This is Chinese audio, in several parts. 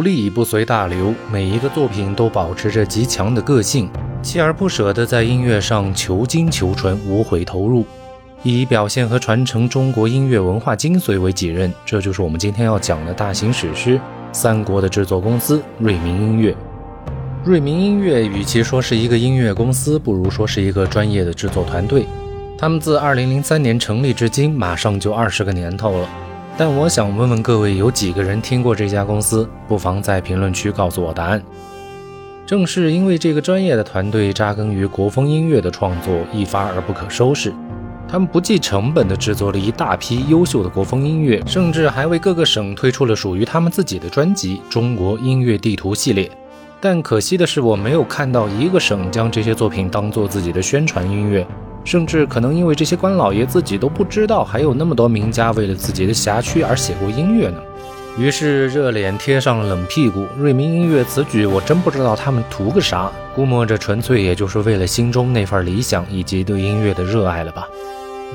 独立，不随大流，每一个作品都保持着极强的个性，锲而不舍地在音乐上求精求纯，无悔投入，以表现和传承中国音乐文化精髓为己任。这就是我们今天要讲的大型史诗《三国》的制作公司——瑞明音乐。瑞明音乐与其说是一个音乐公司，不如说是一个专业的制作团队。他们自2003年成立至今，马上就二十个年头了。但我想问问各位，有几个人听过这家公司？不妨在评论区告诉我答案。正是因为这个专业的团队扎根于国风音乐的创作一发而不可收拾，他们不计成本地制作了一大批优秀的国风音乐，甚至还为各个省推出了属于他们自己的专辑《中国音乐地图》系列。但可惜的是，我没有看到一个省将这些作品当做自己的宣传音乐。甚至可能因为这些官老爷自己都不知道，还有那么多名家为了自己的辖区而写过音乐呢。于是热脸贴上了冷屁股。瑞明音乐此举，我真不知道他们图个啥，估摸着纯粹也就是为了心中那份理想以及对音乐的热爱了吧。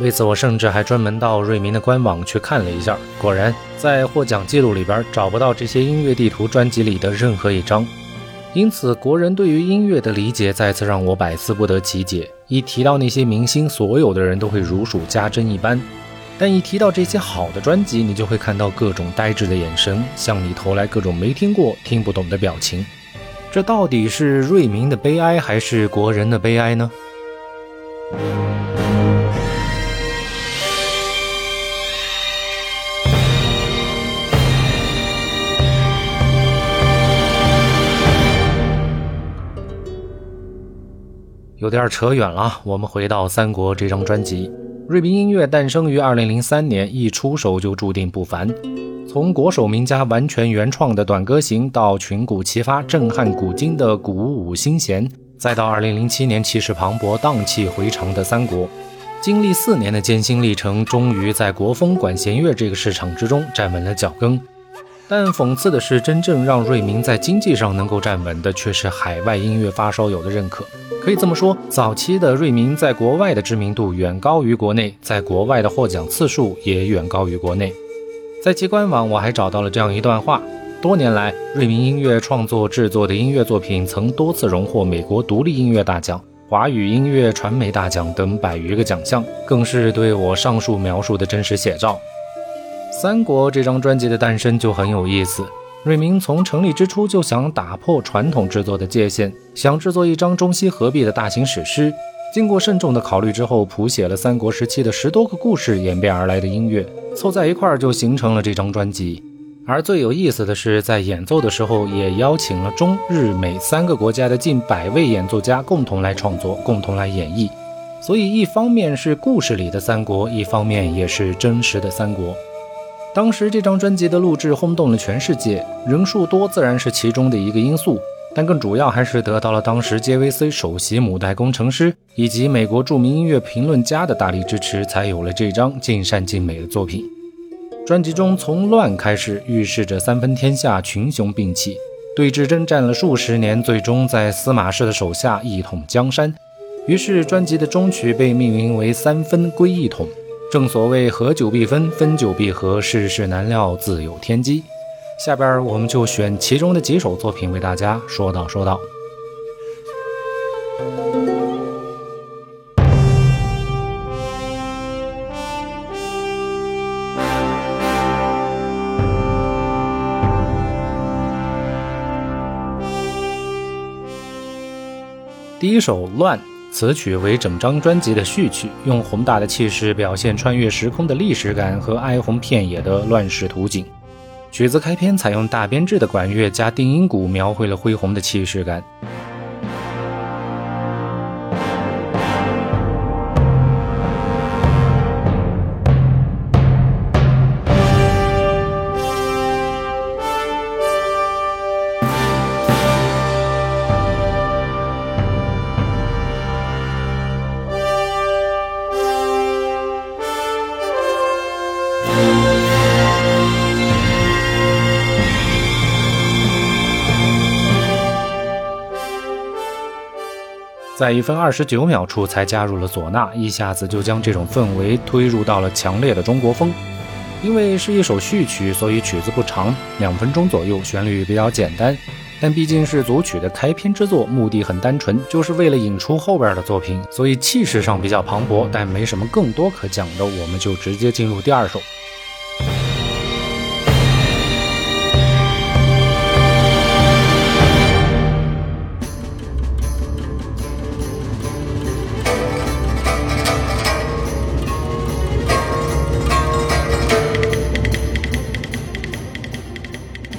为此，我甚至还专门到瑞明的官网去看了一下，果然在获奖记录里边找不到这些音乐地图专辑里的任何一张。因此，国人对于音乐的理解再次让我百思不得其解。一提到那些明星，所有的人都会如数家珍一般；但一提到这些好的专辑，你就会看到各种呆滞的眼神，向你投来各种没听过、听不懂的表情。这到底是瑞明的悲哀，还是国人的悲哀呢？有点扯远了，我们回到《三国》这张专辑。瑞明音乐诞生于二零零三年，一出手就注定不凡。从国手名家完全原创的《短歌行》，到群古齐发、震撼古今的《鼓舞心弦》，再到二零零七年气势磅礴、荡气回肠的《三国》，经历四年的艰辛历程，终于在国风管弦乐这个市场之中站稳了脚跟。但讽刺的是，真正让瑞明在经济上能够站稳的，却是海外音乐发烧友的认可。可以这么说，早期的瑞明在国外的知名度远高于国内，在国外的获奖次数也远高于国内。在其官网，我还找到了这样一段话：多年来，瑞明音乐创作制作的音乐作品曾多次荣获美国独立音乐大奖、华语音乐传媒大奖等百余个奖项，更是对我上述描述的真实写照。《三国》这张专辑的诞生就很有意思。瑞明从成立之初就想打破传统制作的界限，想制作一张中西合璧的大型史诗。经过慎重的考虑之后，谱写了三国时期的十多个故事演变而来的音乐，凑在一块儿就形成了这张专辑。而最有意思的是，在演奏的时候也邀请了中日美三个国家的近百位演奏家共同来创作，共同来演绎。所以，一方面是故事里的三国，一方面也是真实的三国。当时这张专辑的录制轰动了全世界，人数多自然是其中的一个因素，但更主要还是得到了当时 JVC 首席母带工程师以及美国著名音乐评论家的大力支持，才有了这张尽善尽美的作品。专辑中从乱开始，预示着三分天下，群雄并起，对峙征战了数十年，最终在司马氏的手下一统江山。于是专辑的终曲被命名为《三分归一统》。正所谓合久必分，分久必合，世事难料，自有天机。下边我们就选其中的几首作品为大家说道说道。第一首《乱》。此曲为整张专辑的序曲，用宏大的气势表现穿越时空的历史感和哀鸿遍野的乱世图景。曲子开篇采用大编制的管乐加定音鼓，描绘了恢宏的气势感。在一分二十九秒处才加入了唢呐，一下子就将这种氛围推入到了强烈的中国风。因为是一首序曲，所以曲子不长，两分钟左右，旋律比较简单。但毕竟是组曲的开篇之作，目的很单纯，就是为了引出后边的作品，所以气势上比较磅礴，但没什么更多可讲的，我们就直接进入第二首。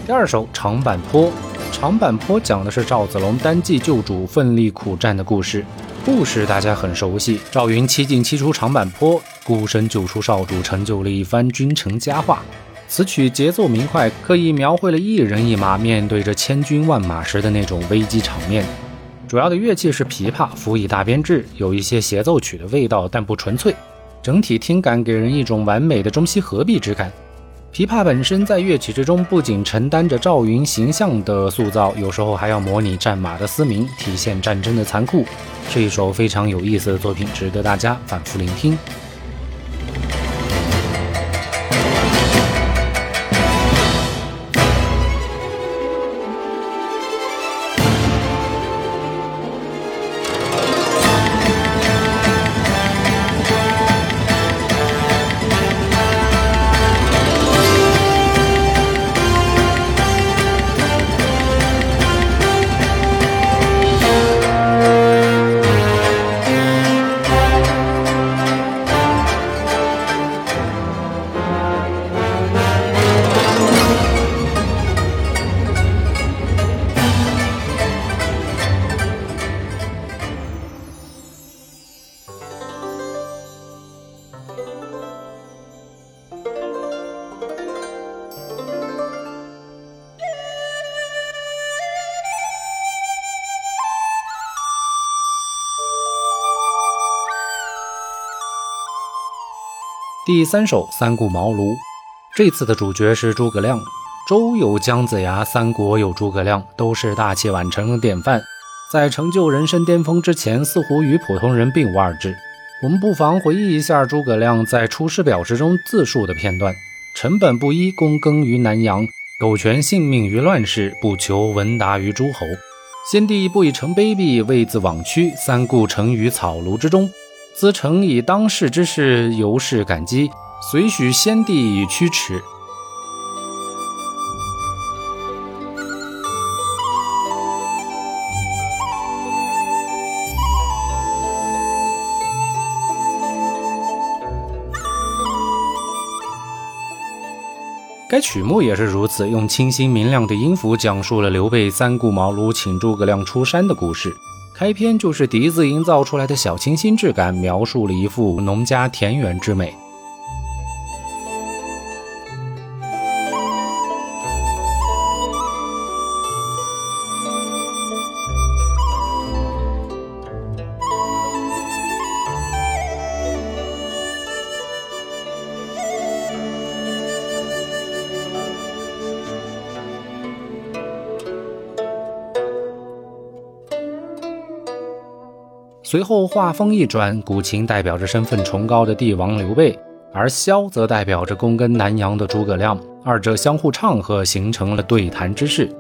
第二首长坂坡，长坂坡讲的是赵子龙单骑救主，奋力苦战的故事。故事大家很熟悉，赵云七进七出长坂坡，孤身救出少主，成就了一番君臣佳话。此曲节奏明快，刻意描绘了一人一马面对着千军万马时的那种危机场面。主要的乐器是琵琶，辅以大编制，有一些协奏曲的味道，但不纯粹。整体听感给人一种完美的中西合璧之感。琵琶本身在乐曲之中不仅承担着赵云形象的塑造，有时候还要模拟战马的嘶鸣，体现战争的残酷，是一首非常有意思的作品，值得大家反复聆听。第三首《三顾茅庐》，这次的主角是诸葛亮。周有姜子牙，三国有诸葛亮，都是大器晚成的典范。在成就人生巅峰之前，似乎与普通人并无二致。我们不妨回忆一下诸葛亮在《出师表》之中自述的片段：臣本布衣，躬耕于南阳，苟全性命于乱世，不求闻达于诸侯。先帝不以臣卑鄙，为自枉屈，三顾臣于草庐之中。兹诚以当世之事，由是感激，遂许先帝以驱驰。该曲目也是如此，用清新明亮的音符讲述了刘备三顾茅庐请诸葛亮出山的故事。开篇就是笛子营造出来的小清新质感，描述了一幅农家田园之美。随后画风一转，古琴代表着身份崇高的帝王刘备，而箫则代表着躬耕南阳的诸葛亮，二者相互唱和，形成了对谈之势。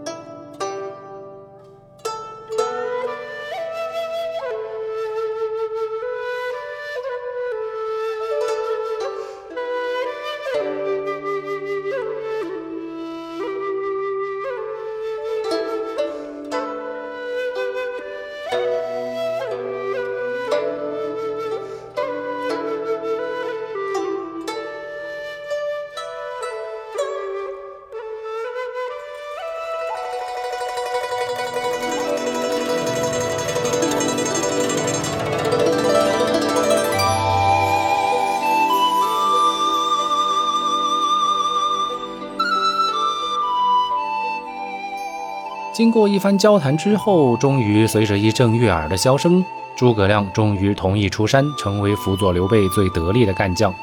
经过一番交谈之后，终于随着一阵悦耳的箫声，诸葛亮终于同意出山，成为辅佐刘备最得力的干将。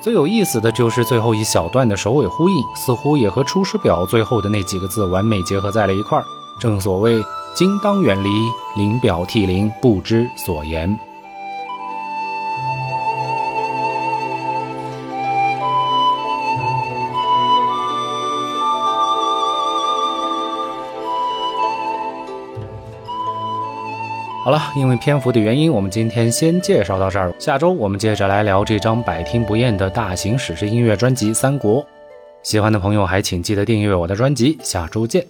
最有意思的就是最后一小段的首尾呼应，似乎也和《出师表》最后的那几个字完美结合在了一块儿。正所谓“今当远离，临表涕零，不知所言”。好了，因为篇幅的原因，我们今天先介绍到这儿。下周我们接着来聊这张百听不厌的大型史诗音乐专辑《三国》。喜欢的朋友还请记得订阅我的专辑。下周见。